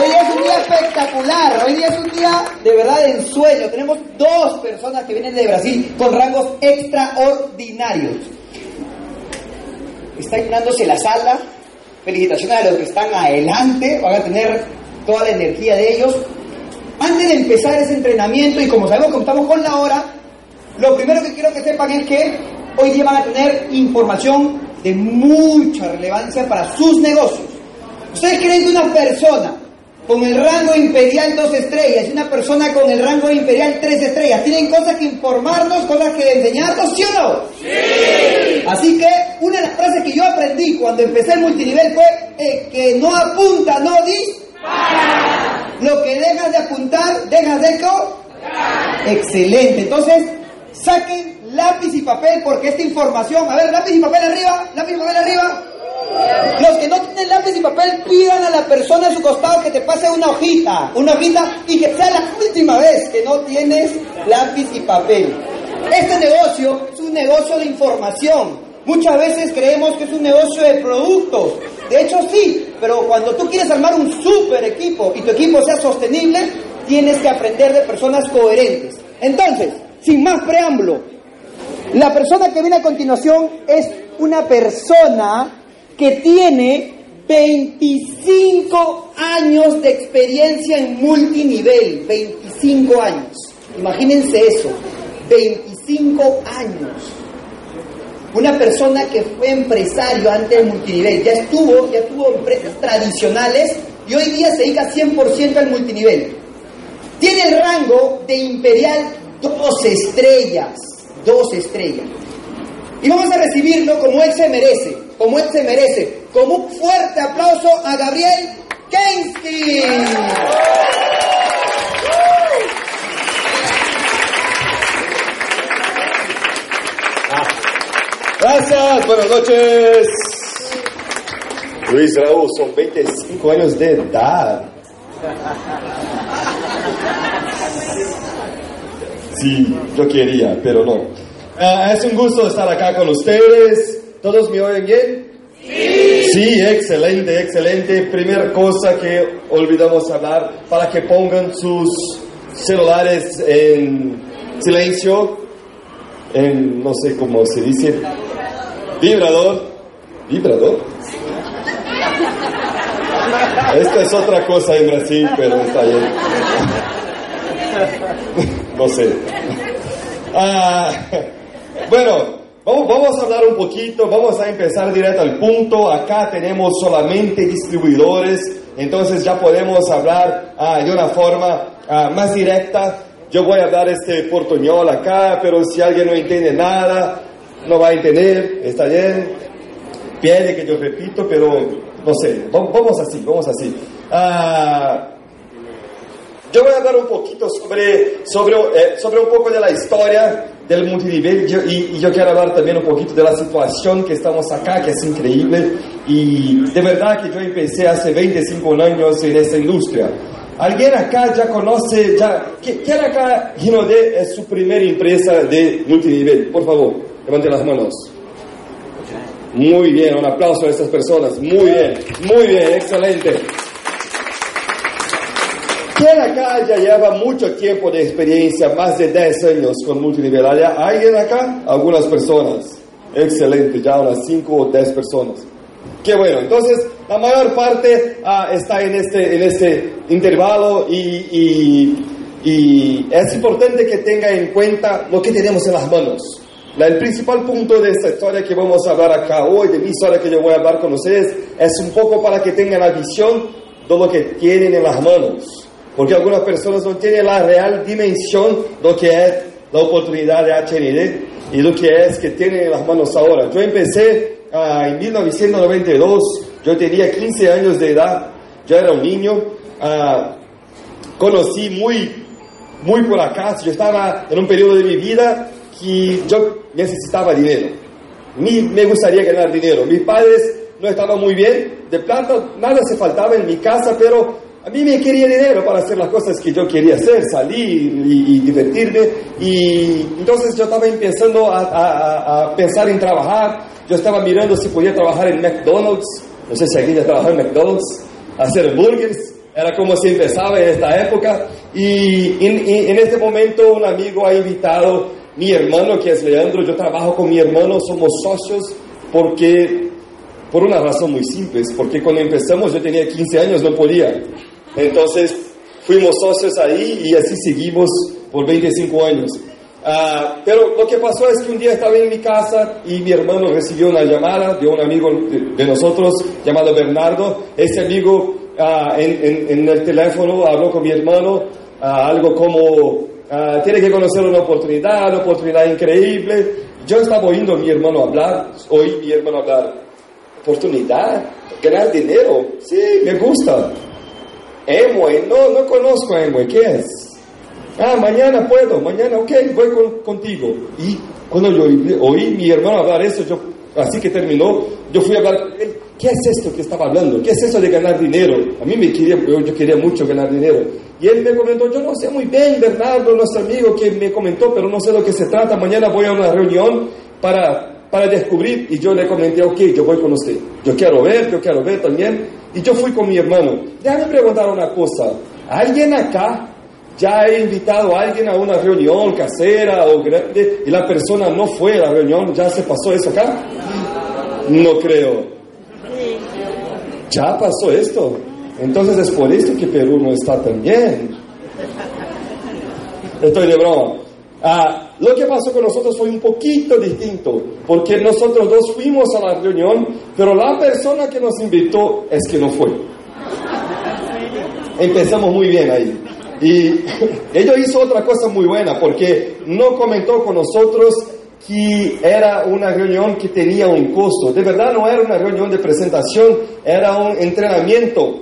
Hoy día es un día espectacular, hoy día es un día de verdad de ensueño. Tenemos dos personas que vienen de Brasil con rangos extraordinarios. Está llenándose la sala. Felicitaciones a los que están adelante, van a tener toda la energía de ellos. Antes de empezar ese entrenamiento, y como sabemos que estamos con la hora, lo primero que quiero que sepan es que hoy día van a tener información de mucha relevancia para sus negocios. ¿Ustedes creen que una persona con el rango imperial dos estrellas y una persona con el rango imperial tres estrellas tienen cosas que informarnos, cosas que enseñarnos, ¿sí o no? Sí. Así que una de las frases que yo aprendí cuando empecé el multinivel fue eh, que no apunta, no dispara. Lo que dejas de apuntar, dejas de co. Excelente. Entonces, saquen lápiz y papel porque esta información, a ver, lápiz y papel arriba, lápiz y papel arriba. Los que no tienen lápiz y papel, persona a su costado que te pase una hojita, una hojita y que sea la última vez que no tienes lápiz y papel. Este negocio es un negocio de información. Muchas veces creemos que es un negocio de productos. De hecho sí, pero cuando tú quieres armar un super equipo y tu equipo sea sostenible, tienes que aprender de personas coherentes. Entonces, sin más preámbulo, la persona que viene a continuación es una persona que tiene 25 años de experiencia en multinivel, 25 años. Imagínense eso, 25 años. Una persona que fue empresario antes del multinivel, ya estuvo, ya tuvo empresas tradicionales y hoy día se dedica 100% al multinivel. Tiene el rango de imperial dos estrellas, dos estrellas. Y vamos a recibirlo como él se merece, como él se merece. Con un fuerte aplauso a Gabriel Kensky. Gracias, buenas noches. Luis Raúl, son 25 años de edad. Sí, yo quería, pero no. Ah, es un gusto estar acá con ustedes. ¿Todos me oyen bien? Sí. Excelente, excelente. Primera cosa que olvidamos hablar, para que pongan sus celulares en silencio, en, no sé cómo se dice, vibrador. ¿Vibrador? Esta es otra cosa en Brasil, pero está bien. No sé. Ah, bueno, vamos, a hablar un poquito, vamos a empezar directo al punto. Acá tenemos solamente distribuidores, entonces ya podemos hablar ah, de una forma ah, más directa. Yo voy a hablar este portuñol acá, pero si alguien no entiende nada, no va a entender, está bien. Pide que yo repito, pero no sé, vamos así, vamos así. Ah, yo voy a hablar un poquito sobre, sobre, eh, sobre un poco de la historia del multinivel yo, y, y, yo quiero hablar también un poquito de la situación que estamos acá, que es increíble. Y de verdad que yo empecé hace 25 años en esta industria. ¿Alguien acá ya conoce, ya, ¿quién acá, Ginode, es su primera empresa de multinivel? Por favor, levanten las manos. Muy bien, un aplauso a estas personas. Muy bien, muy bien, excelente. ¿Quién acá ya lleva mucho tiempo de experiencia, más de 10 años con multinivel? ¿Hay alguien acá? Algunas personas. Excelente, ya unas 5 o 10 personas. Qué bueno, entonces la mayor parte ah, está en este, en este intervalo y, y, y es importante que tenga en cuenta lo que tenemos en las manos. La, el principal punto de esta historia que vamos a hablar acá hoy, de mi historia que yo voy a hablar con ustedes, es un poco para que tengan la visión de lo que tienen en las manos. Porque algunas personas no tienen la real dimensión de lo que es la oportunidad de HND y lo que es que tienen en las manos ahora. Yo empecé uh, en 1992, yo tenía 15 años de edad, yo era un niño. Uh, conocí muy, muy por acaso. Yo estaba en un periodo de mi vida que yo necesitaba dinero. Ni me gustaría ganar dinero. Mis padres no estaban muy bien, de plata nada se faltaba en mi casa, pero a mí me quería dinero para hacer las cosas que yo quería hacer, salir y, divertirme. Y entonces yo estaba empezando a, pensar en trabajar. Yo estaba mirando si podía trabajar en McDonald's. No sé si alguien ya trabajado en McDonald's, hacer burgers. Era como si empezaba en esta época. Y en, en este momento un amigo ha invitado mi hermano, que es Leandro. Yo trabajo con mi hermano, somos socios porque por una razón muy simple, porque cuando empezamos yo tenía 15 años, no podía. Entonces fuimos socios ahí y así seguimos por 25 años. Ah, pero lo que pasó es que un día estaba en mi casa y mi hermano recibió una llamada de un amigo de, nosotros llamado Bernardo. Ese amigo ah, en, en, el teléfono habló con mi hermano ah, algo como, tiene que conocer una oportunidad, una oportunidad increíble. Yo estaba oyendo a mi hermano hablar, oí mi hermano hablar oportunidad, ganar dinero, sí, me gusta. Emue, no, no conozco a Emue, ¿qué es? Ah, mañana puedo, mañana, ok, voy contigo. Y cuando yo oí, mi hermano hablar eso, yo, así que terminó, yo fui a hablar con ¿qué es esto que estaba hablando? ¿Qué es eso de ganar dinero? A mí me quería, yo, quería mucho ganar dinero. Y él me comentó, yo no sé muy bien, Bernardo, nuestro amigo que me comentó, pero no sé lo que se trata, mañana voy a una reunión para para descubrir y yo le comenté, ok, yo voy con usted. Yo quiero ver, yo quiero ver también. Y yo fui con mi hermano. Déjame preguntar una cosa. ¿Alguien acá ya ha invitado a alguien a una reunión casera o grande y la persona no fue a la reunión? ¿Ya se pasó eso acá? No creo. Ya pasó esto. Entonces es por esto que Perú no está tan bien. Estoy de broma. Ah, lo que pasó con nosotros fue un poquito distinto, porque nosotros dos fuimos a la reunión, pero la persona que nos invitó es que no fue. Empezamos muy bien ahí. Y ella hizo otra cosa muy buena, porque no comentó con nosotros que era una reunión que tenía un costo. De verdad no era una reunión de presentación, era un entrenamiento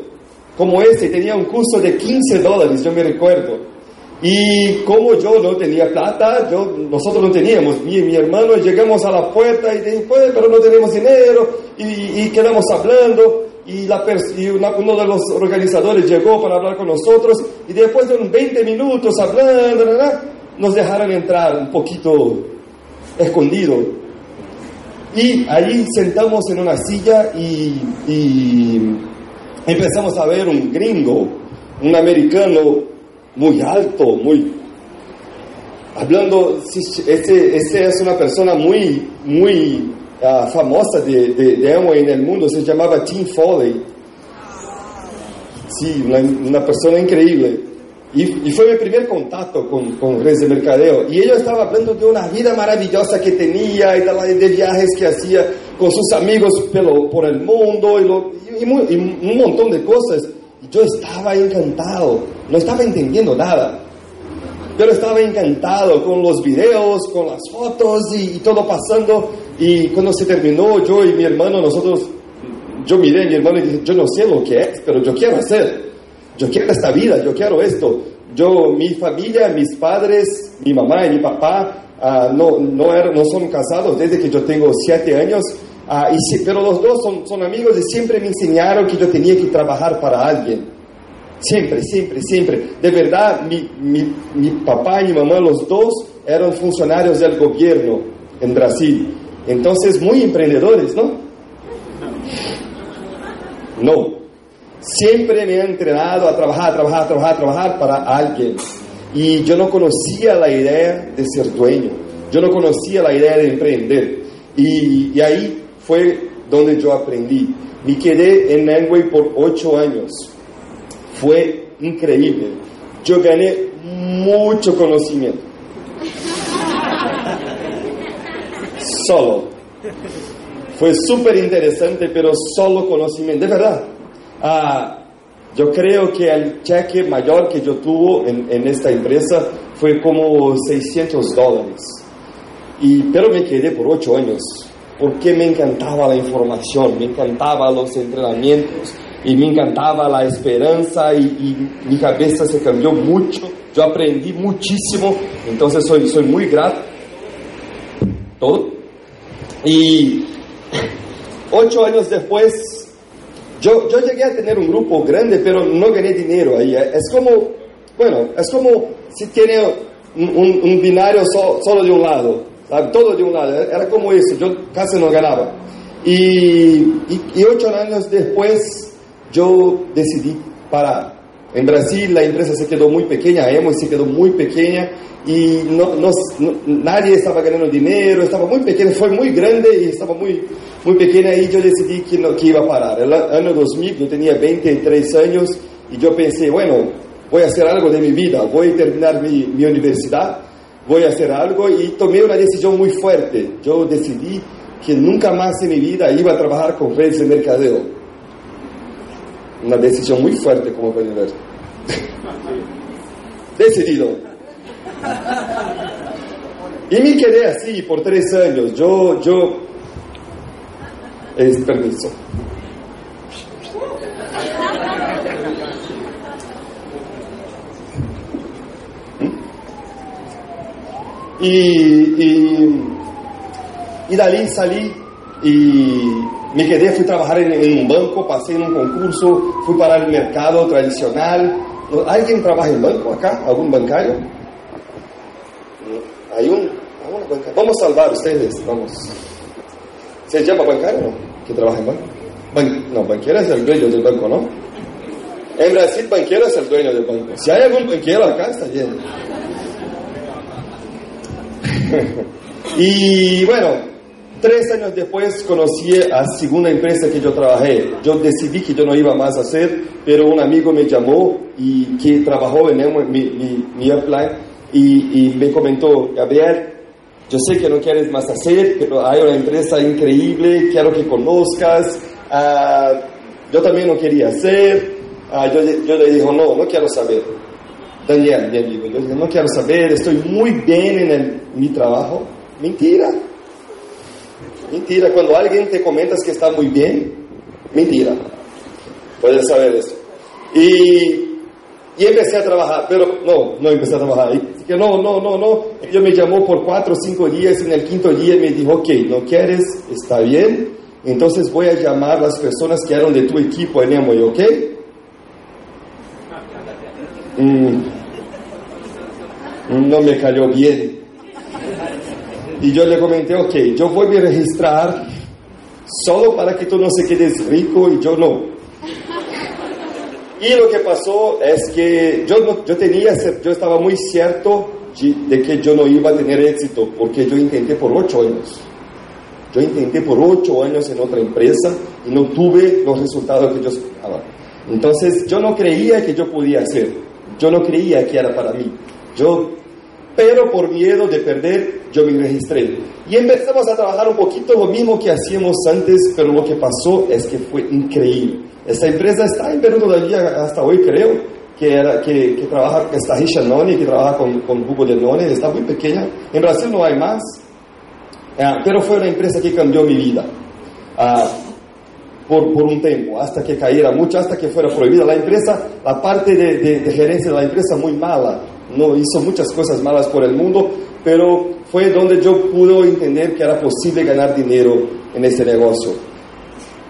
como este, tenía un costo de 15 dólares, yo me recuerdo. Y como yo no tenía plata, yo, nosotros no teníamos, mi, mi hermano llegamos a la puerta y después, pero no tenemos dinero y, quedamos hablando y, la, y uno de los organizadores llegó para hablar con nosotros y después de unos 20 minutos hablando, nos dejaron entrar un poquito escondido. Y allí sentamos en una silla y, y empezamos a ver un gringo, un americano muy alto, muy... Hablando, este, este es una persona muy, muy uh, famosa de, de, de en el mundo, se llamaba Tim Foley. Sí, una, persona increíble. Y, y, fue mi primer contacto con, con redes de mercadeo. Y ella estaba hablando de una vida maravillosa que tenía y de, de viajes que hacía con sus amigos pelo, por el mundo y, y un montón de cosas. Yo estaba encantado, no estaba entendiendo nada, pero estaba encantado con los videos, con las fotos y, todo pasando. Y cuando se terminó, yo y mi hermano, nosotros, yo miré a mi hermano y dije, yo no sé lo que es, pero yo quiero hacer. Yo quiero esta vida, yo quiero esto. Yo, mi familia, mis padres, mi mamá y mi papá uh, no, no, er, no son casados desde que yo tengo siete años. Ah, pero los dos son, amigos y siempre me enseñaron que yo tenía que trabajar para alguien. Siempre, siempre, siempre. De verdad, mi, mi, mi papá y mi mamá, los dos, eran funcionarios del gobierno en Brasil. Entonces, muy emprendedores, ¿no? No. Siempre me han entrenado a trabajar, trabajar, trabajar, trabajar para alguien. Y yo no conocía la idea de ser dueño. Yo no conocía la idea de emprender. Y, y ahí fue donde yo aprendí. Me quedé en Amway por ocho años. Fue increíble. Yo gané mucho conocimiento. Solo. Fue súper interesante, pero solo conocimiento. De verdad. Ah, yo creo que el cheque mayor que yo tuve en, en esta empresa fue como 600 dólares. Y, pero me quedé por ocho años porque me encantaba la información, me encantaban los entrenamientos, y me encantaba la esperanza y, mi cabeza se cambió mucho, yo aprendí muchísimo, entonces soy, soy muy grato. Todo. Y ocho años después, yo, yo llegué a tener un grupo grande, pero no gané dinero ahí. Es como, bueno, es como si tiene un, binario solo de un lado, todo de un lado, era como eso, yo casi no ganaba. Y, y, ocho años después yo decidí parar. En Brasil la empresa se quedó muy pequeña, Emo se quedó muy pequeña y no, no, nadie estaba ganando dinero, estaba muy pequeña, fue muy grande y estaba muy, muy pequeña y yo decidí que, no, que iba a parar. El año 2000 yo tenía 23 años y yo pensé, bueno, voy a hacer algo de mi vida, voy a terminar mi, mi universidad, voy a hacer algo y tomé una decisión muy fuerte. Yo decidí que nunca más en mi vida iba a trabajar con redes de mercadeo. Una decisión muy fuerte, como pueden ver. Decidido. Y me quedé así por tres años. Yo, yo, es permiso. Y, y de ahí salí y me quedé, fui a trabajar en, en, un banco, pasé en un concurso, fui para el mercado tradicional. ¿Alguien trabaja en banco acá? ¿Algún bancario? Hay un, Vamos a salvar ustedes, vamos. ¿Se llama bancario no? ¿Que trabaja en banco? Ban no, banquero es el dueño del banco, ¿no? En Brasil, banquero es el dueño del banco. Si hay algún banquero acá, está lleno. y bueno, tres años después conocí a segunda empresa que yo trabajé. Yo decidí que yo no iba más a hacer, pero un amigo me llamó y que trabajó en mi, mi, mi y, y me comentó, Gabriel, yo sé que no quieres más hacer, pero hay una empresa increíble, quiero que conozcas. Uh, yo también no quería hacer. Uh, yo, yo, le dije, no, no quiero saber. Daniel, mi amigo, yo no quiero saber, estoy muy bien en mi trabajo. Mentira. Mentira. Cuando alguien te comentas que está muy bien, mentira. Puedes saber eso. Y y empecé a trabajar, pero no, no empecé a trabajar. No, no, no, no. Yo me llamó por cuatro o cinco días y en el quinto día me dijo, ok, no quieres, está bien. Entonces voy a llamar a las personas que eran de tu equipo en Emoy, ¿ok? Mm, no me cayó bien. Y yo le comenté, ok, yo voy a registrar solo para que tú no se quedes rico y yo no. Y lo que pasó es que yo, no, yo, tenía, yo estaba muy cierto de que yo no iba a tener éxito, porque yo intenté por ocho años. Yo intenté por ocho años en otra empresa y no tuve los resultados que yo esperaba. Entonces yo no creía que yo podía hacer, yo no creía que era para mí. Yo, pero por miedo de perder, yo me registré. Y empezamos a trabajar un poquito lo mismo que hacíamos antes, pero lo que pasó es que fue increíble. Esta empresa está en Perú todavía hasta hoy, creo, que, era, que, que trabaja, que está Risha Noni, que trabaja con, con jugo de Noni, está muy pequeña. En Brasil no hay más, uh, pero fue una empresa que cambió mi vida. Uh, por, por, un tiempo, hasta que cayera mucho, hasta que fuera prohibida la empresa, la parte de, de, de, gerencia de la empresa muy mala, no hizo muchas cosas malas por el mundo, pero fue donde yo pude entender que era posible ganar dinero en ese negocio.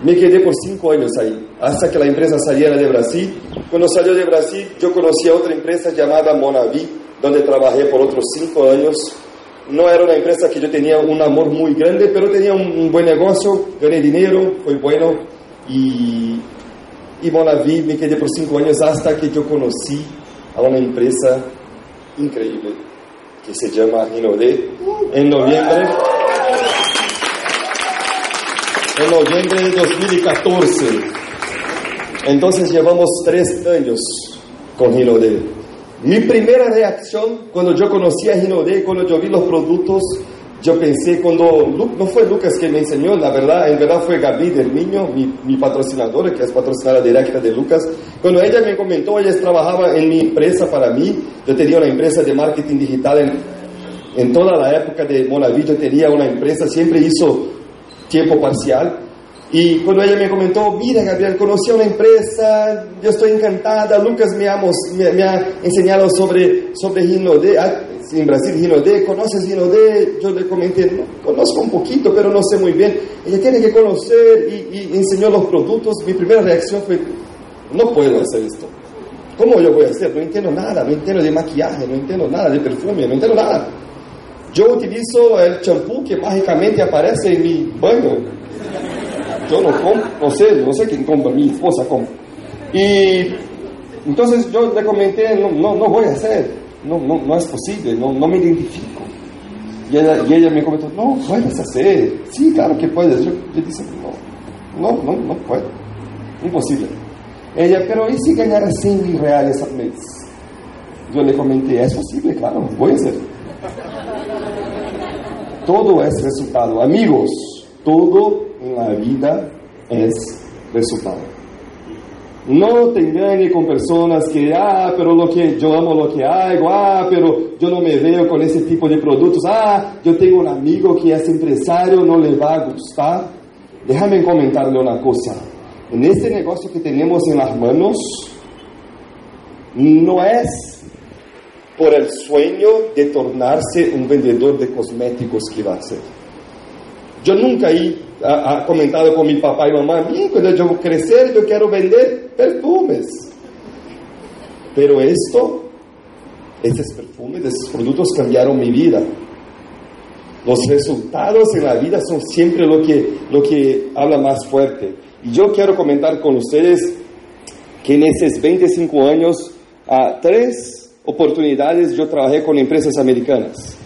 Me quedé por cinco años ahí, hasta que la empresa saliera de Brasil. Cuando salió de Brasil, yo conocí a otra empresa llamada Monavi, donde trabajé por otros cinco años. No era una empresa que yo tenía un amor muy grande, pero tenía un, buen negocio, gané dinero, fue bueno. Y, y Monavi me quedé por cinco años hasta que yo conocí a una empresa increíble que se llama Inode en noviembre en noviembre de 2014. Entonces llevamos tres años con Ginode. Mi primera reacción cuando yo conocí a Ginode, cuando yo vi los productos, yo pensé cuando, no fue Lucas que me enseñó, la verdad, en verdad fue Gaby del Niño, mi, mi patrocinadora, que es patrocinadora directa de Lucas. Cuando ella me comentó, ella trabajaba en mi empresa para mí, yo tenía una empresa de marketing digital en, en toda la época de Monaví, yo tenía una empresa, siempre hizo tiempo parcial. Y cuando ella me comentó, mira Gabriel, conocí una empresa, yo estoy encantada, Lucas me ha, enseñado sobre, sobre Ginodé, ah, en Brasil Ginodé, ¿conoces Ginodé? Yo le comenté, no, conozco un poquito, pero no sé muy bien. Ella tiene que conocer y, y enseñó los productos. Mi primera reacción fue, no puedo hacer esto. ¿Cómo yo voy a hacer? No entiendo nada, no entiendo de maquillaje, no entiendo nada de perfume, no entiendo nada. Yo utilizo el champú que mágicamente aparece en mi baño yo no compro, no sé, no sé quién compra, mi esposa compra. Y entonces yo le comenté, no, no, no voy a hacer, no, no, no es posible, no, no me identifico. Y ella, y ella me comentó, no, puedes hacer, sí, claro que puedes. Yo, yo dije, no, no, no, no puedo, imposible. Ella, pero ¿y si ganara 100 mil reales al mes? Yo le comenté, es posible, claro, voy a hacer. Todo es resultado. Amigos, todo en la vida es resultado. No te engañes con personas que, ah, pero lo que yo amo lo que hago, ah, pero yo no me veo con ese tipo de productos, ah, yo tengo un amigo que es empresario, no le va a gustar. Déjame comentarle una cosa. En este negocio que tenemos en las manos, no es por el sueño de tornarse un vendedor de cosméticos que va a ser. Yo nunca he ha, comentado con mi papá y mamá, cuando yo crecer yo quiero vender perfumes. Pero esto, esos perfumes, esos productos cambiaron mi vida. Los resultados en la vida son siempre lo que, lo que habla más fuerte. Y yo quiero comentar con ustedes que en esos 25 años, a tres oportunidades yo trabajé con empresas americanas.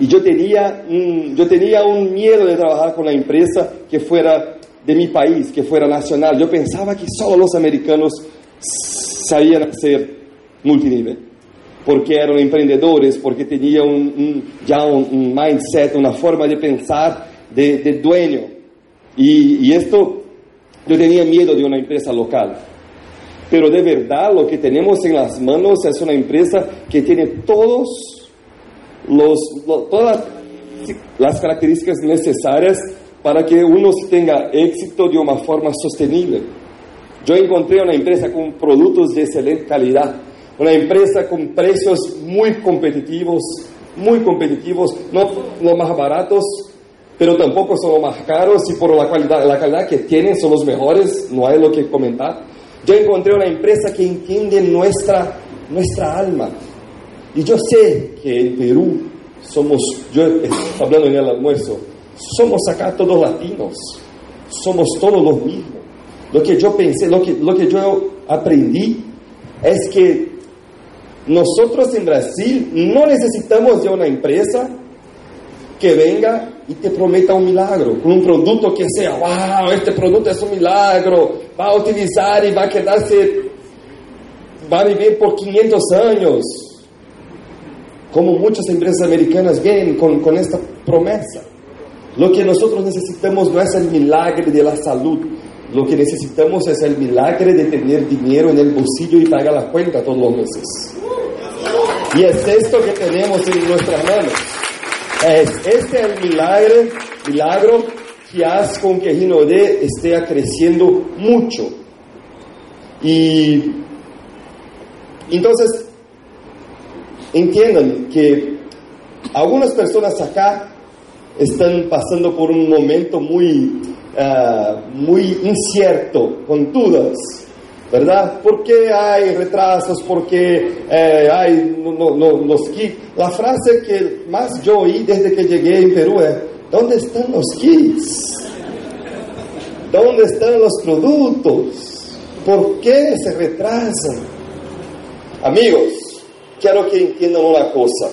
Y yo tenía, un, yo tenía un miedo de trabajar con una empresa que fuera de mi país, que fuera nacional. Yo pensaba que solo los americanos sabían hacer multinivel, porque eran emprendedores, porque tenían un, ya un, mindset, una forma de pensar de, dueño. Y, y esto, yo tenía miedo de una empresa local. Pero de verdad lo que tenemos en las manos es una empresa que tiene todos los, todas las características necesarias para que uno tenga éxito de una forma sostenible. Yo encontré una empresa con productos de excelente calidad, una empresa con precios muy competitivos, muy competitivos, no los más baratos, pero tampoco son los más caros y por la calidad, la calidad que tienen son los mejores, no hay lo que comentar. Yo encontré una empresa que entiende nuestra, nuestra alma, y yo sé que en Perú somos, yo hablando en el almuerzo, somos acá todos latinos, somos todos los mismos. Lo que yo pensé, lo que, lo que yo aprendí es que nosotros en Brasil no necesitamos de una empresa que venga y te prometa un milagro, con un producto que sea, wow, este producto es un milagro, va a utilizar y va a quedarse, va a vivir por 500 años como muchas empresas americanas vienen con, esta promesa. Lo que nosotros necesitamos no es el milagre de la salud, lo que necesitamos es el milagre de tener dinero en el bolsillo y pagar la cuenta todos los meses. Y es esto que tenemos en nuestras manos. Es este el milagro, milagro que hace con que Ginodé esté creciendo mucho. Y entonces entiendan que algunas personas acá están pasando por un momento muy, ah, muy incierto, con dudas, ¿verdad? ¿Por qué hay retrasos? ¿Por qué eh, hay los kits? La frase que más yo oí desde que llegué en Perú es, ¿dónde están los kits? ¿Dónde están los productos? ¿Por qué se retrasan? Amigos, quiero que entiendan una cosa.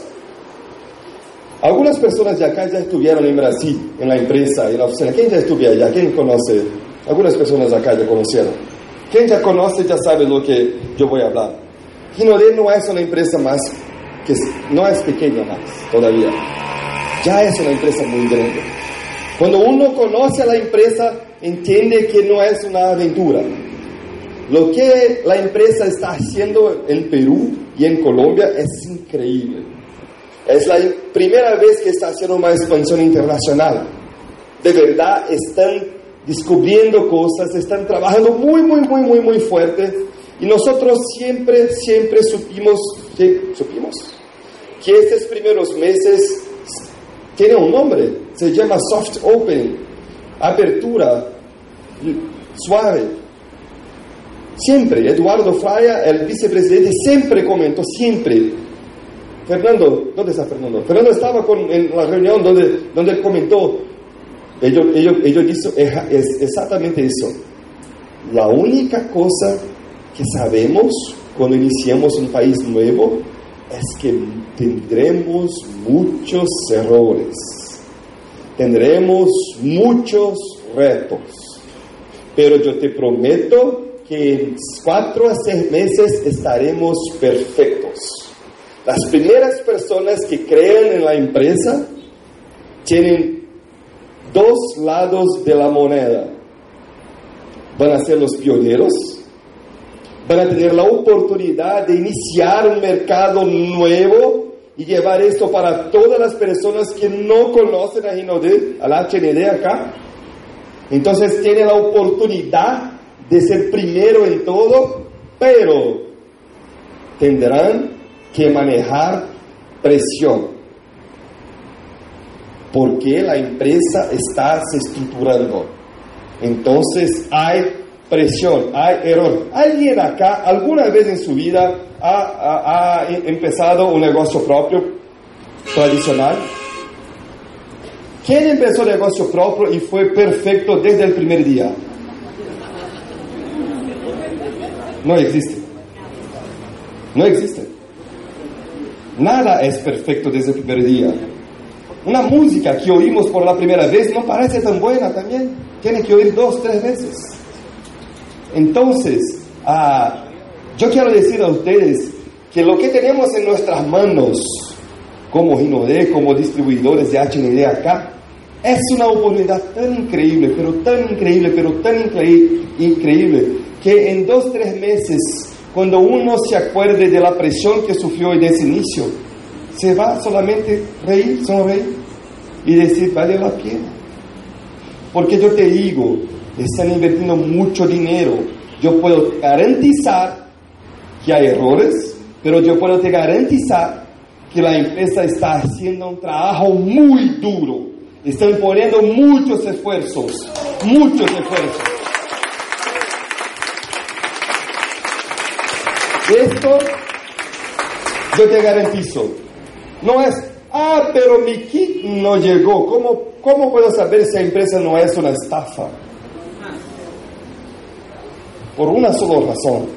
Algunas personas de acá ya estuvieron en Brasil, en la empresa, en la oficina. ¿Quién ya estuvo allá? ¿Quién conoce? Algunas personas acá ya conocieron. ¿Quién ya conoce ya sabe lo que yo voy a hablar? Ginodé no es una empresa más, que no es pequeña más todavía. Ya es una empresa muy grande. Cuando uno conoce a la empresa, entiende que no es una aventura. Lo que la empresa está haciendo en Perú y en Colombia es increíble. Es la primera vez que está haciendo una expansión internacional. De verdad están descubriendo cosas, están trabajando muy, muy, muy, muy, muy fuerte. Y nosotros siempre, siempre supimos, que, supimos que estos primeros meses tienen un nombre, se llama soft open, apertura suave. Siempre, Eduardo Fraya, el vicepresidente, siempre comentó, siempre. Fernando, ¿dónde está Fernando? Fernando estaba con, en la reunión donde, donde él comentó, ellos, ellos, es exactamente eso. La única cosa que sabemos cuando iniciamos un país nuevo es que tendremos muchos errores, tendremos muchos retos, pero yo te prometo que en cuatro a seis meses estaremos perfectos. Las primeras personas que crean en la empresa tienen dos lados de la moneda. Van a ser los pioneros, van a tener la oportunidad de iniciar un mercado nuevo y llevar esto para todas las personas que no conocen a Ginodé, al HND acá. Entonces tiene la oportunidad de ser primero en todo, pero tendrán que manejar presión. Porque la empresa está se estructurando. Entonces hay presión, hay error. ¿Alguien acá alguna vez en su vida ha, empezado un negocio propio tradicional? ¿Quién empezó el negocio propio y fue perfecto desde el primer día? No existe. No existe. Nada es perfecto desde el primer día. Una música que oímos por la primera vez no parece tan buena también. Tiene que oír dos, tres veces. Entonces, ah, yo quiero decir a ustedes que lo que tenemos en nuestras manos como Ginodé, como distribuidores de HND acá, es una oportunidad tan increíble, pero tan increíble, pero tan increíble, que en dos, tres meses, cuando uno se acuerde de la presión que sufrió en ese inicio, se va solamente reír, sonreír y decir, vale la pena. Porque yo te digo, están invirtiendo mucho dinero. Yo puedo garantizar que hay errores, pero yo puedo te garantizar que la empresa está haciendo un trabajo muy duro. Están poniendo muchos esfuerzos, muchos esfuerzos. Esto yo te garantizo. No es, ah, pero mi kit no llegó. ¿Cómo, ¿Cómo puedo saber si la empresa no es una estafa? Por una sola razón.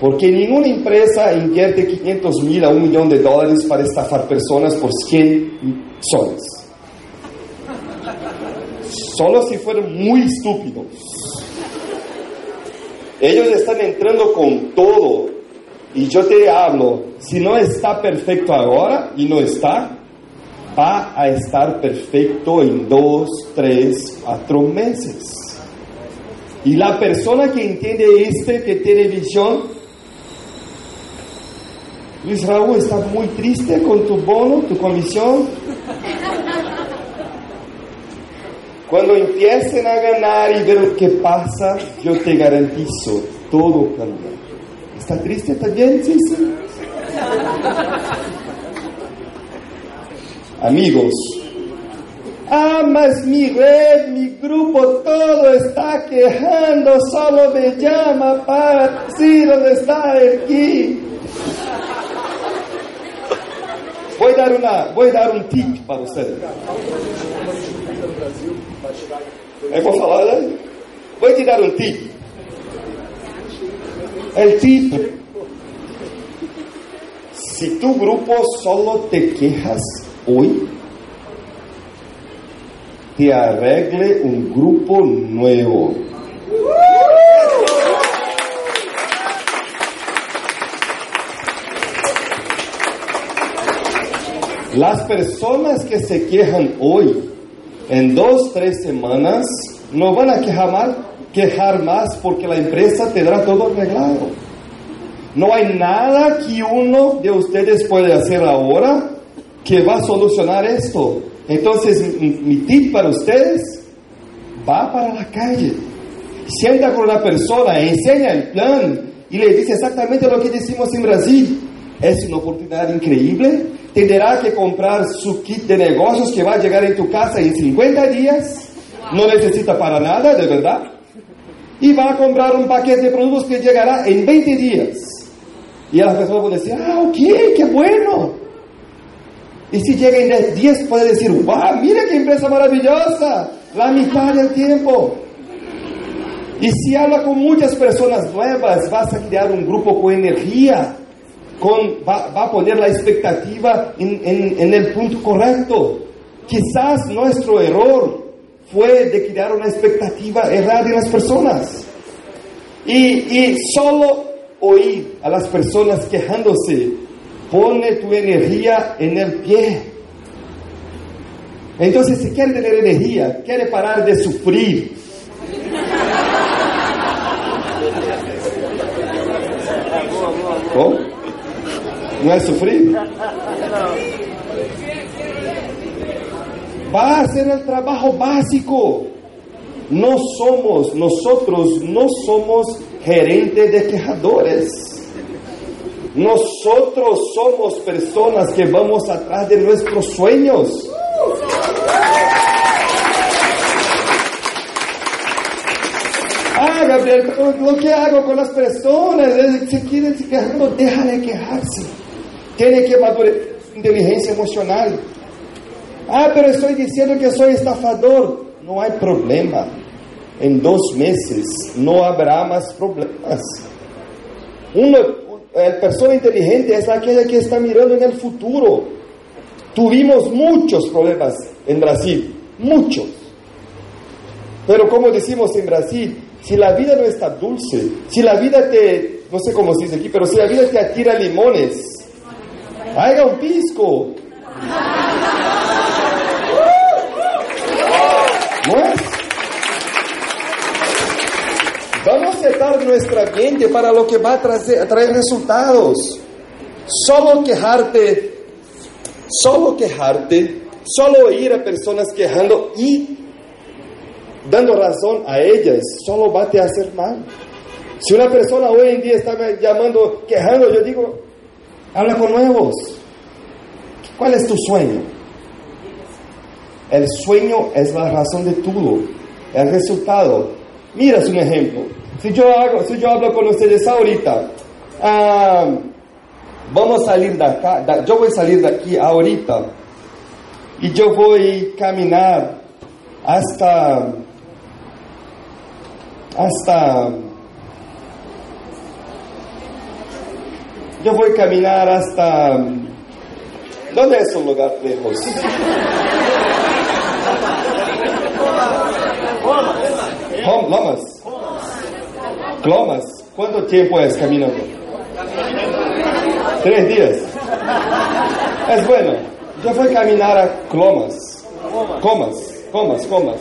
Porque ninguna empresa invierte 500 mil a un millón de dólares para estafar personas por 100 soles. Solo si fueran muy estúpidos. Ellos están entrando con todo. Y yo te hablo, si no está perfecto ahora y no está, va a estar perfecto en dos, tres, cuatro meses. Y la persona que entiende este, que tiene visión, Luis Raúl está muy triste con tu bono, tu comisión. Cuando empiecen a ganar y ver lo que pasa, yo te garantizo, todo cambia. ¿Está triste también, sí, sí? Amigos, ah, mas mi red, mi grupo, todo está quejando, solo me llama para decir dónde está aquí. Voy a dar, una, voy a dar un tip para ustedes. É por falar, né? Vou te dar um tip. El tip. Si tu grupo solo te quejas hoy, te arregle un grupo nuevo. Las personas que se quejan hoy en dos, tres semanas no van a quejar, quejar más porque la empresa tendrá todo arreglado. No hay nada que uno de ustedes puede hacer ahora que va a solucionar esto. Entonces, mi tip para ustedes, va para la calle, sienta con una persona, enseña el plan y le dice exactamente lo que decimos en Brasil. Es una oportunidad increíble. Tendrá que comprar su kit de negocios que va a llegar en tu casa en 50 días. No necesita para nada, de verdad. Y va a comprar un paquete de productos que llegará en 20 días. Y a la persona puede decir, ah, ok, qué bueno. Y si llega en 10 puede decir, wow, mira qué empresa maravillosa, la mitad del tiempo. Y si habla con muchas personas nuevas, vas a crear un grupo con energía, con, va, a poner la expectativa en, el punto correcto. Quizás nuestro error fue de crear una expectativa errada en las personas. Y, y solo oír a las personas quejándose pone tu energía en el pie. Entonces, si quiere tener energía, quiere parar de sufrir, ¿No es sufrir? Va a hacer el trabajo básico. No somos, nosotros no somos gerentes de quejadores. Nosotros somos personas que vamos atrás de nuestros sueños. Ah, Gabriel, lo que hago con las personas, si quieren se quejando, déjale quejarse. Tiene que madurecer su inteligencia emocional. Ah, pero estoy diciendo que soy estafador. No hay problema. En dos meses no habrá más problemas. Una persona inteligente es aquella que está mirando en el futuro. Tuvimos muchos problemas en Brasil, muchos. Pero como decimos en Brasil, si la vida no está dulce, si la vida te, no sé cómo se dice aquí, pero si la vida te atira limones, haga un pisco. ¿No? Vamos a setar nuestra mente para lo que va a traer, traer resultados. Solo quejarte, solo quejarte, solo oír a personas quejando y dando razón a ellas, solo va a te hacer mal. Si una persona hoy en día está llamando, quejando, yo digo, habla con nuevos. ¿Cuál es tu sueño? El sueño es la razón de todo. El resultado. Mira un ejemplo. Si yo, hago, si yo hablo con ustedes ahorita, ah, vamos a salir de acá, yo voy a salir de aquí ahorita y yo voy a caminar hasta hasta... Yo voy a caminar hasta... ¿Dónde es un lugar lejos? Lomas. Lomas. ¿Cuánto tiempo es caminando? Tres días. Es bueno. Yo voy a caminar a Clomas. Comas, comas, comas.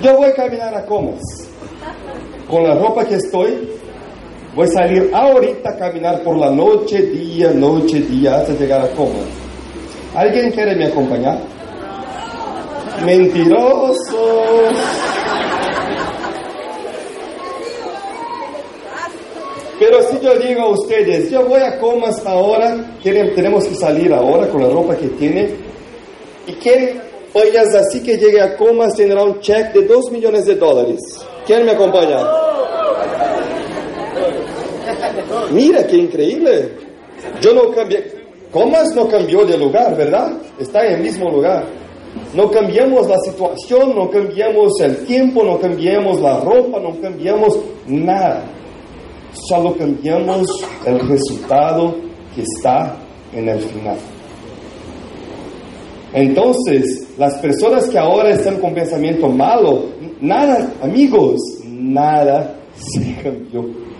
Yo voy a caminar a Comas. Con la ropa que estoy, voy a salir ahorita a caminar por la noche, día, noche, día, hasta llegar a Comas. ¿Alguien quiere me acompañar? Mentirosos. Pero si yo digo a ustedes, yo voy a Comas ahora, tenemos que salir ahora con la ropa que tiene, y quieren Ollas así que llegue a Comas tendrá un cheque de 2 millones de dólares. ¿Quién me acompaña? Mira qué increíble. Yo no cambié. Comas no cambió de lugar, ¿verdad? Está en el mismo lugar. No cambiamos la situación, no cambiamos el tiempo, no cambiamos la ropa, no cambiamos nada. Solo cambiamos el resultado que está en el final. Entonces, las personas que ahora están con pensamiento malo, nada, amigos, nada se cambió.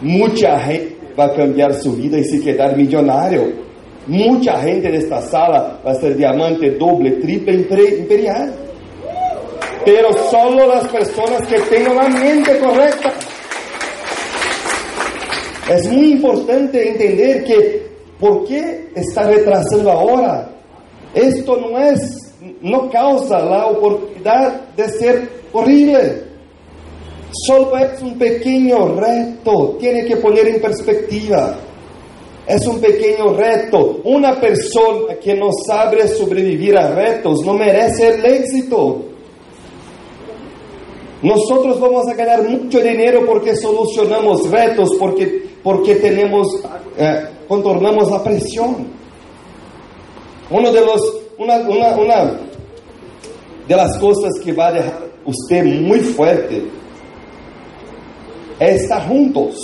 Mucha gente va a cambiar su vida y se quedar millonario. Mucha gente de esta sala va a ser diamante doble, triple, imperial. Pero solo las personas que tengan la mente correcta. Es muy importante entender que ¿por qué está retrasando ahora? Esto no es, no causa la oportunidad de ser horrible. Solo es un pequeño reto, tiene que poner en perspectiva. Es un pequeño reto. Una persona que no sabe sobrevivir a retos no merece el éxito. Nosotros vamos a ganar mucho dinero porque solucionamos retos, porque, porque tenemos, eh, contornamos la presión. Uno de los, una, una, una de las cosas que va a dejar usted muy fuerte es estar juntos,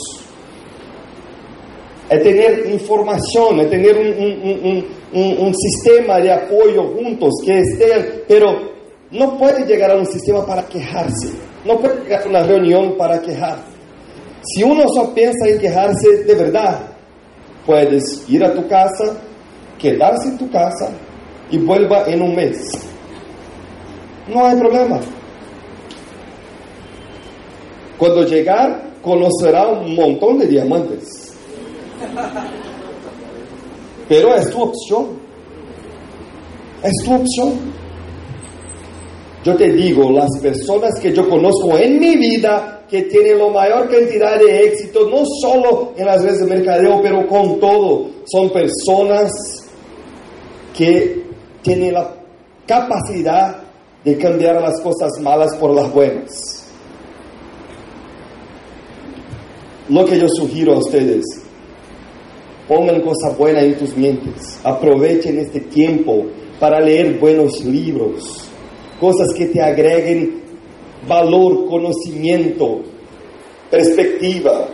es tener información, es tener un, un, un, sistema de apoyo juntos que estén, pero no puede llegar a un sistema para quejarse, no puede llegar a una reunión para quejarse. Si uno solo piensa en quejarse de verdad, puedes ir a tu casa, quedarse en tu casa y vuelva en un mes. No hay problema. Cuando llegar, conocerá un montón de diamantes. Pero es tu opción. Es tu opción. Yo te digo, las personas que yo conozco en mi vida que tienen la mayor cantidad de éxito, no solo en las redes de mercadeo, pero con todo, son personas que tienen la capacidad de cambiar las cosas malas por las buenas. Lo que yo sugiero a ustedes, pongan cosas buenas en tus mentes, aprovechen este tiempo para leer buenos libros, cosas que te agreguen valor, conocimiento, perspectiva.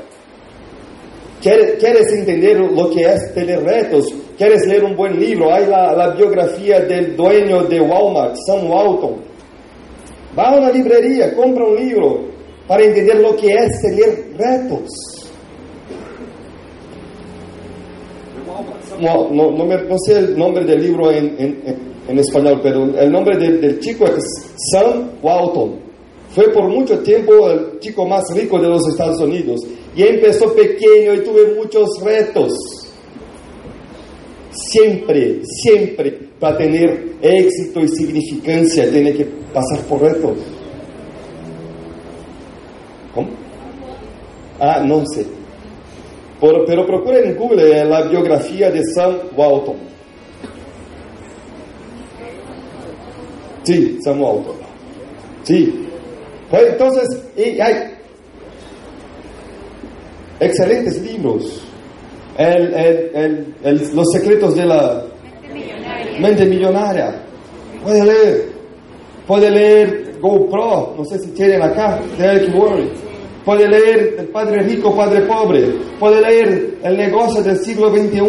¿Quieres entender lo que es tener retos? ¿Quieres leer un buen libro? Hay la, la biografía del dueño de Walmart, Sam Walton. Va a una librería, compra un libro, para entender lo que es tener retos. No, no, me, no sé el nombre del libro en, en, español, pero el nombre del, chico es Sam Walton. Fue por mucho tiempo el chico más rico de los Estados Unidos. Y empezó pequeño y tuve muchos retos. Siempre, siempre, para tener éxito y significancia, tiene que pasar por retos. Ah, no sé. Pero, pero procuren en Google la biografía de Sam Walton. Sí, Sam Walton. Sí. Pues entonces, y hay excelentes libros. El, el, el, los secretos de la mente millonaria. Puede leer. Puede leer GoPro, no sé si tienen acá, de Eric Warren puede leer El Padre Rico, Padre Pobre, puede leer El negocio del siglo XXI,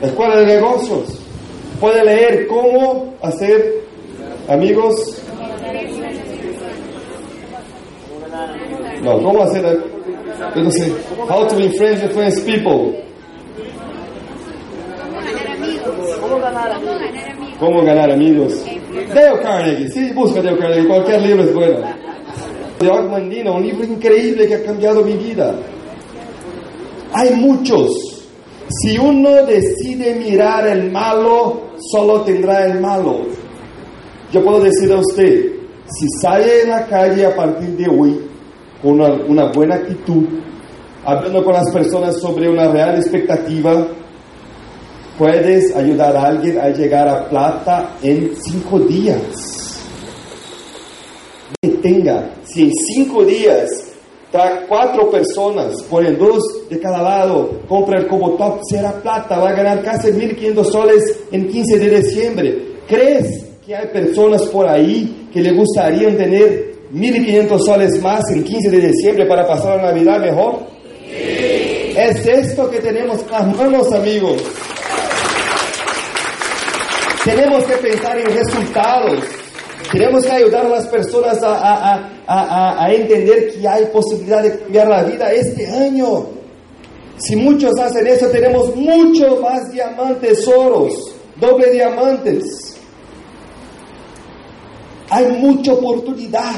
la Escuela de Negocios, puede leer Cómo hacer amigos. No, cómo hacer, yo no sé, How to influence influence people. ¿Cómo ganar amigos? ¿Cómo ganar amigos? Dale Carnegie, sí, busca Dale Carnegie, cualquier libro es bueno de Mandina, un libro increíble que ha cambiado mi vida. Hay muchos. Si uno decide mirar el malo, solo tendrá el malo. Yo puedo decir a usted, si sale en la calle a partir de hoy con una, una buena actitud, hablando con las personas sobre una real expectativa, puedes ayudar a alguien a llegar a plata en cinco días tenga, si en cinco días trae cuatro personas, ponen dos de cada lado, compra el como top, será plata, va a ganar casi 1.500 soles en 15 de diciembre. ¿Crees que hay personas por ahí que le gustaría tener 1.500 soles más en 15 de diciembre para pasar la Navidad mejor? Es esto que tenemos en las manos, amigos. Tenemos que pensar en resultados. Tenemos que ayudar a las personas a, entender que hay posibilidad de cambiar la vida este año. Si muchos hacen eso, tenemos mucho más diamantes oros, doble diamantes. Hay mucha oportunidad.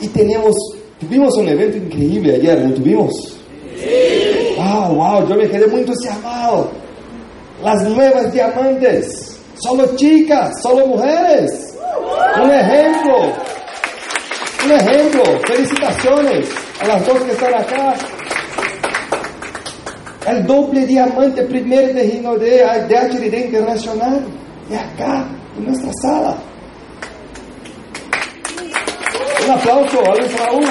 Y tenemos, tuvimos un evento increíble ayer, ¿no tuvimos? Wow, wow, yo me quedé muy entusiasmado. Las nuevas diamantes solo chicas, solo mujeres. Un ejemplo. Un ejemplo. Felicitaciones a las dos que están acá. El doble diamante primer de Gino de, HDD Internacional. De acá, en nuestra sala. Un aplauso a Luis Raúl.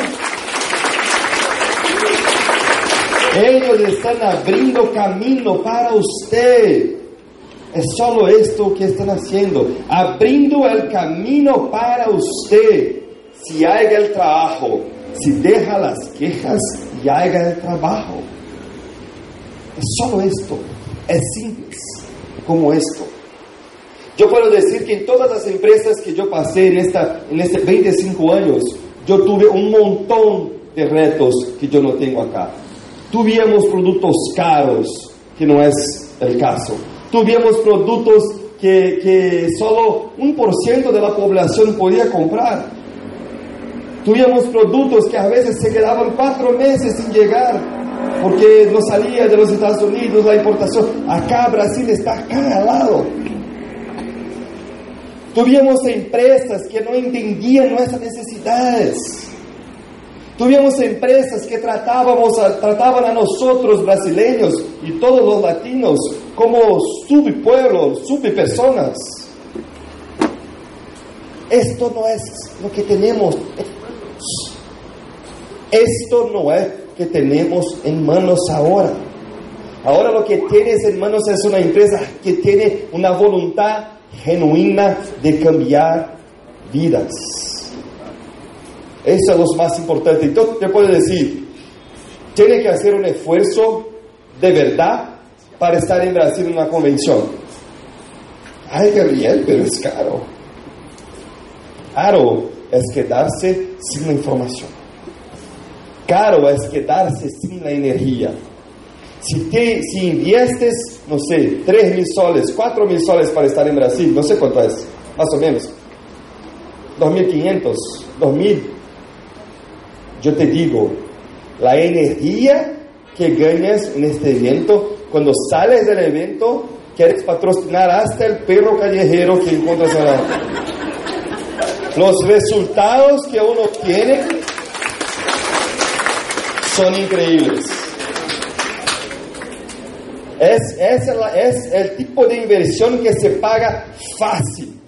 Ellos están abriendo camino para usted. Es solo esto que están haciendo, abriendo el camino para usted. Si haga el trabajo, si deja las quejas haga el trabajo. Es solo esto, es simple como esto. Yo puedo decir que en todas las empresas que yo pasé en, esta, en este 25 años, yo tuve un montón de retos que yo no tengo acá. Tuvimos productos caros, que no es el caso. Tuvimos productos que, solo un por ciento de la población podía comprar. Tuvimos productos que a veces se quedaban cuatro meses sin llegar porque no salía de los Estados Unidos la importación. Acá Brasil está lado. Tuvimos empresas que no entendían nuestras necesidades. Tuvimos empresas que tratábamos trataban a nosotros brasileños y todos los latinos como subpueblos, subpersonas. Esto no es lo que tenemos. Esto no es que tenemos en manos ahora. Ahora lo que tienes en manos es una empresa que tiene una voluntad genuina de cambiar vidas. Eso es lo más importante. Entonces te puedo decir, tiene que hacer un esfuerzo de verdad para estar en Brasil en una convención. Ay, Gabriel, pero es caro. Caro es quedarse sin la información. Caro es quedarse sin la energía. Si, te, si inviertes, no sé, 3 mil soles, 4 mil soles para estar en Brasil, no sé cuánto es, más o menos, 2.500, 2.000, yo te digo, la energía que ganas en este evento, cuando sales del evento, quieres patrocinar hasta el perro callejero que encuentras en la... Los resultados que uno tiene son increíbles. Es, es, es el tipo de inversión que se paga fácil.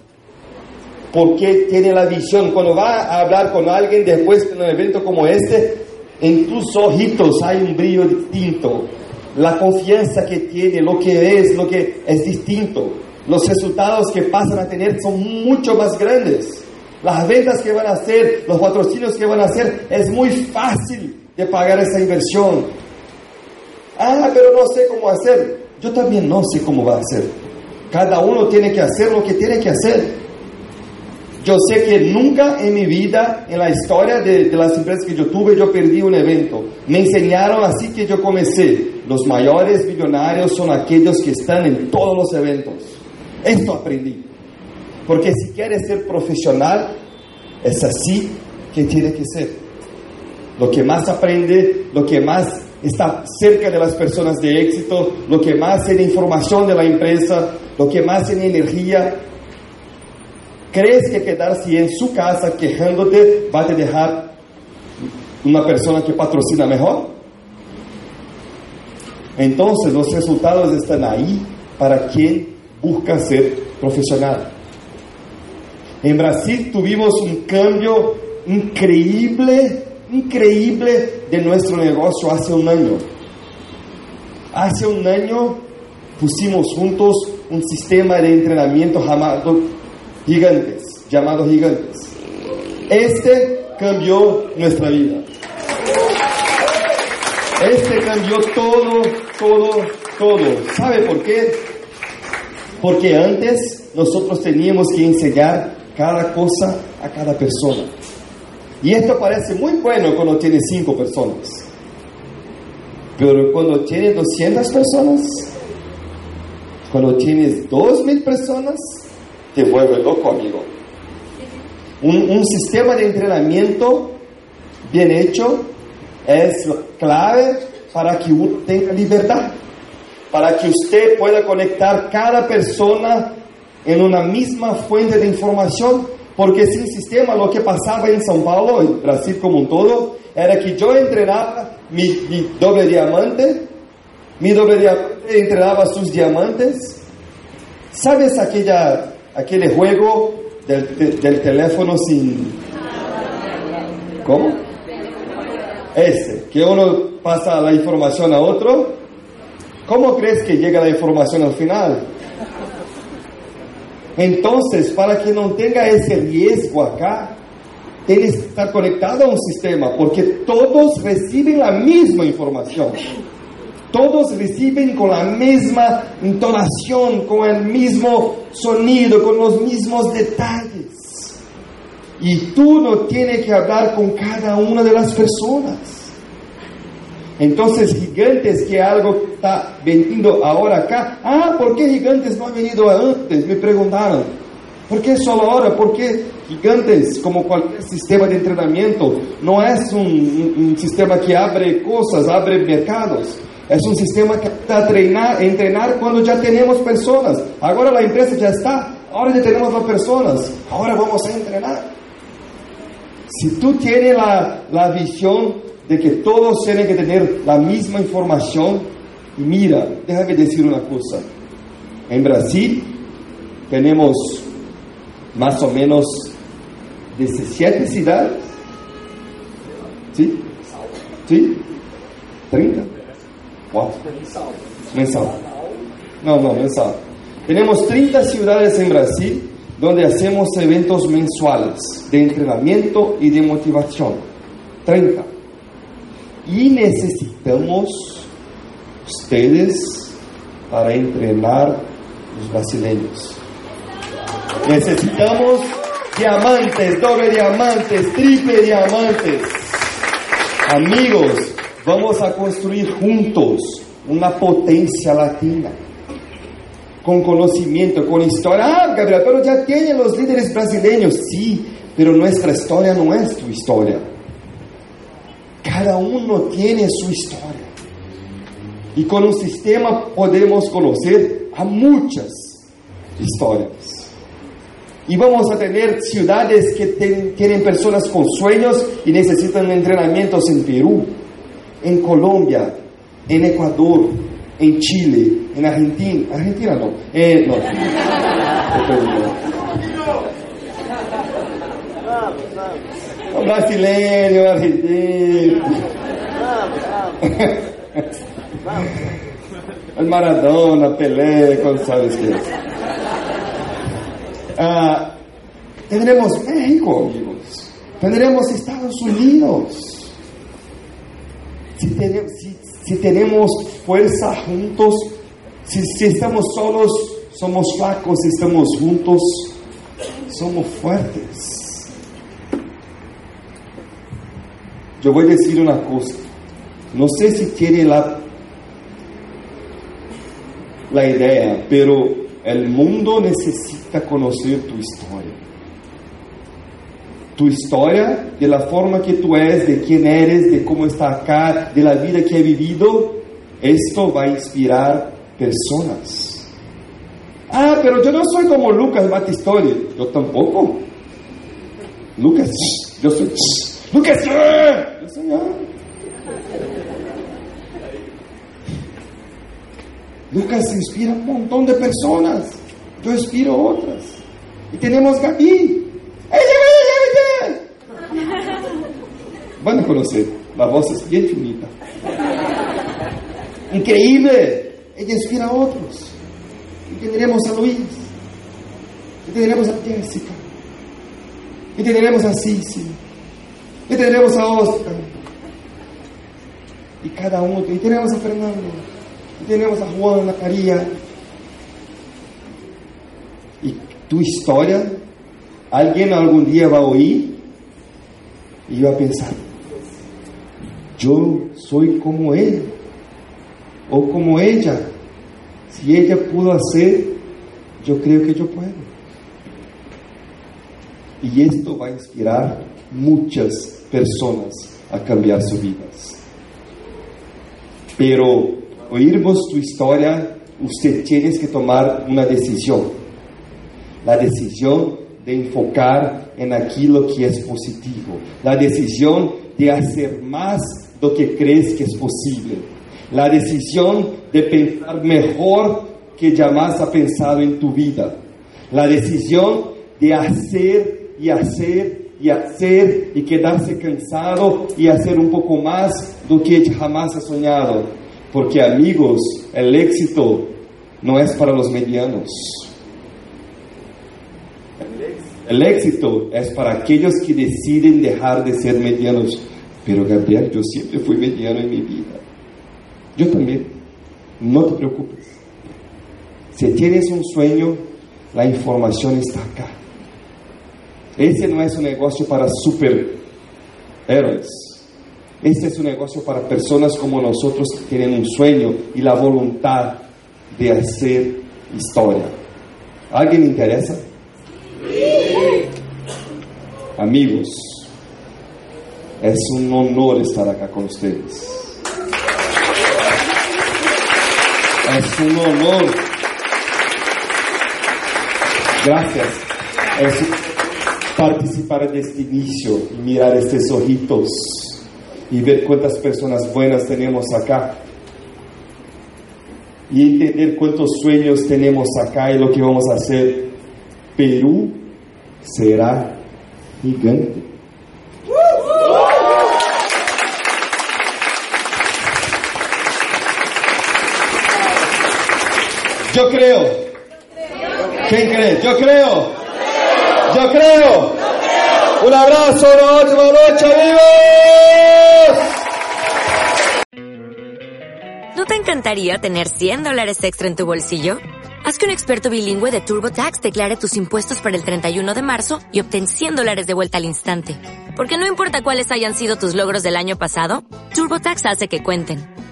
Porque tiene la visión. Cuando va a hablar con alguien después de un evento como este, en tus ojitos hay un brillo distinto. La confianza que tiene, lo que es, lo que es distinto. Los resultados que pasan a tener son mucho más grandes. Las ventas que van a hacer, los patrocinios que van a hacer, es muy fácil de pagar esa inversión. Ah, pero no sé cómo hacer. Yo también no sé cómo va a hacer. Cada uno tiene que hacer lo que tiene que hacer. Yo sé que nunca en mi vida, en la historia de, de, las empresas que yo tuve, yo perdí un evento. Me enseñaron así que yo comencé. Los mayores millonarios son aquellos que están en todos los eventos. Esto aprendí. Porque si quieres ser profesional, es así que tiene que ser. Lo que más aprende, lo que más está cerca de las personas de éxito, lo que más tiene información de la empresa, lo que más tiene energía. ¿Crees que quedarse en su casa quejándote va a dejar una persona que patrocina mejor? Entonces los resultados están ahí para quien busca ser profesional. En Brasil tuvimos un cambio increíble, increíble de nuestro negocio hace un año. Hace un año pusimos juntos un sistema de entrenamiento llamado Gigantes, llamado Gigantes. Este cambió nuestra vida. Este cambió todo, todo, todo. ¿Sabe por qué? Porque antes nosotros teníamos que enseñar cada cosa a cada persona. Y esto parece muy bueno cuando tiene cinco personas. Pero cuando tiene 200 personas, cuando tienes 2000 personas, te vuelve loco, amigo. Un, sistema de entrenamiento bien hecho es clave para que uno tenga libertad, para que usted pueda conectar cada persona en una misma fuente de información, porque sin sistema lo que pasaba en São Paulo, en Brasil como un todo, era que yo entrenaba mi, mi doble diamante, mi doble diamante entrenaba sus diamantes. ¿Sabes aquella, aquel juego del, teléfono sin... ¿Cómo? Este, que uno pasa la información a otro. ¿Cómo crees que llega la información al final? Entonces, para que no tenga ese riesgo acá, tienes que estar conectado a un sistema, porque todos reciben la misma información. Todos reciben con la misma entonación, con el mismo sonido, con los mismos detalles. Y tú no tienes que hablar con cada una de las personas. Entonces, gigantes que algo está vendiendo ahora acá. Ah, ¿por qué gigantes no han venido antes? Me preguntaron. ¿Por qué solo ahora? ¿Por qué gigantes, como cualquier sistema de entrenamiento, no es un sistema que abre cosas, abre mercados? Es un sistema que está a treinar, entrenar cuando ya tenemos personas. Ahora la empresa ya está, ahora ya tenemos las personas, ahora vamos a entrenar. Si tú tienes la, la visión de que todos tienen que tener la misma información, mira, déjame decir una cosa. En Brasil tenemos más o menos 17 ciudades. ¿Sí? ¿Sí? ¿30? Mensal. No, no, mensal. Tenemos 30 ciudades en Brasil donde hacemos eventos mensuales de entrenamiento y de motivación. 30. Y necesitamos ustedes para entrenar los brasileños. Necesitamos diamantes, doble diamantes, triple diamantes. Amigos, Vamos a construir juntos una potencia latina. Con conocimiento, con historia. Ah, Gabriel, pero ya tienen los líderes brasileños. Sí, pero nuestra historia no es tu historia. Cada uno tiene su historia. Y con un sistema podemos conocer a muchas historias. Y vamos a tener ciudades que tienen personas con sueños y necesitan entrenamientos en Perú en Colombia, en Ecuador, en Chile, en Argentina. Argentina no. Eh, no. Brasileño, argentino. El Maradona, Pelé, sabes qué es. Ah, tendremos México, amigos. Tendremos Estados Unidos si tenemos, fuerza juntos, si, estamos solos, somos flacos, si estamos juntos, somos fuertes. Yo voy a decir una cosa, no sé si tiene la, la idea, pero el mundo necesita conocer tu historia tu historia, de la forma que tú eres, de quién eres, de cómo está acá, de la vida que he vivido, esto va a inspirar personas. Ah, pero yo no soy como Lucas Batistori. Yo tampoco. Lucas, yo soy. Lucas, yo soy Lucas inspira un montón de personas. Yo inspiro otras. Y tenemos Gaby. Van a conocer, la voz es bien finita. Increíble. Ella inspira a otros. Y tendremos a Luis. Y tendremos a Jessica. Y tendremos a Cici. Y tendremos a Oscar. Y cada uno. Y tenemos a Fernando. Y tenemos a Juan, a María. Y tu historia, alguien algún día va a oír y va a pensar, yo soy como él o como ella. Si ella pudo hacer, yo creo que yo puedo. Y esto va a inspirar muchas personas a cambiar sus vidas. Pero oírmos tu historia, usted tiene que tomar una decisión. la decisión de enfocar en aquello que es positivo, la decisión de hacer más lo que crees que es posible, la decisión de pensar mejor que jamás ha pensado en tu vida, la decisión de hacer y hacer y hacer y quedarse cansado y hacer un poco más do que jamás ha soñado. Porque amigos, el éxito no es para los medianos. El éxito es para aquellos que deciden dejar de ser medianos. Pero Gabriel, yo siempre fui mediano en mi vida. Yo también. No te preocupes. Si tienes un sueño, la información está acá. Ese no es un negocio para superhéroes. Este es un negocio para personas como nosotros que tienen un sueño y la voluntad de hacer historia. ¿Alguien interesa? Amigos, es un honor estar acá con ustedes. Es un honor. Gracias. Es participar de este inicio mirar estos ojitos y ver cuántas personas buenas tenemos acá y entender cuántos sueños tenemos acá y lo que vamos a hacer. Perú será gigante. Yo creo. ¿Quién cree? Yo creo. Yo creo. Un abrazo, una ótima noche, amigos. ¿No te encantaría tener 100 dólares extra en tu bolsillo? Haz que un experto bilingüe de TurboTax declare tus impuestos para el 31 de marzo y obtén 100 dólares de vuelta al instante. Porque no importa cuáles hayan sido tus logros del año pasado, TurboTax hace que cuenten.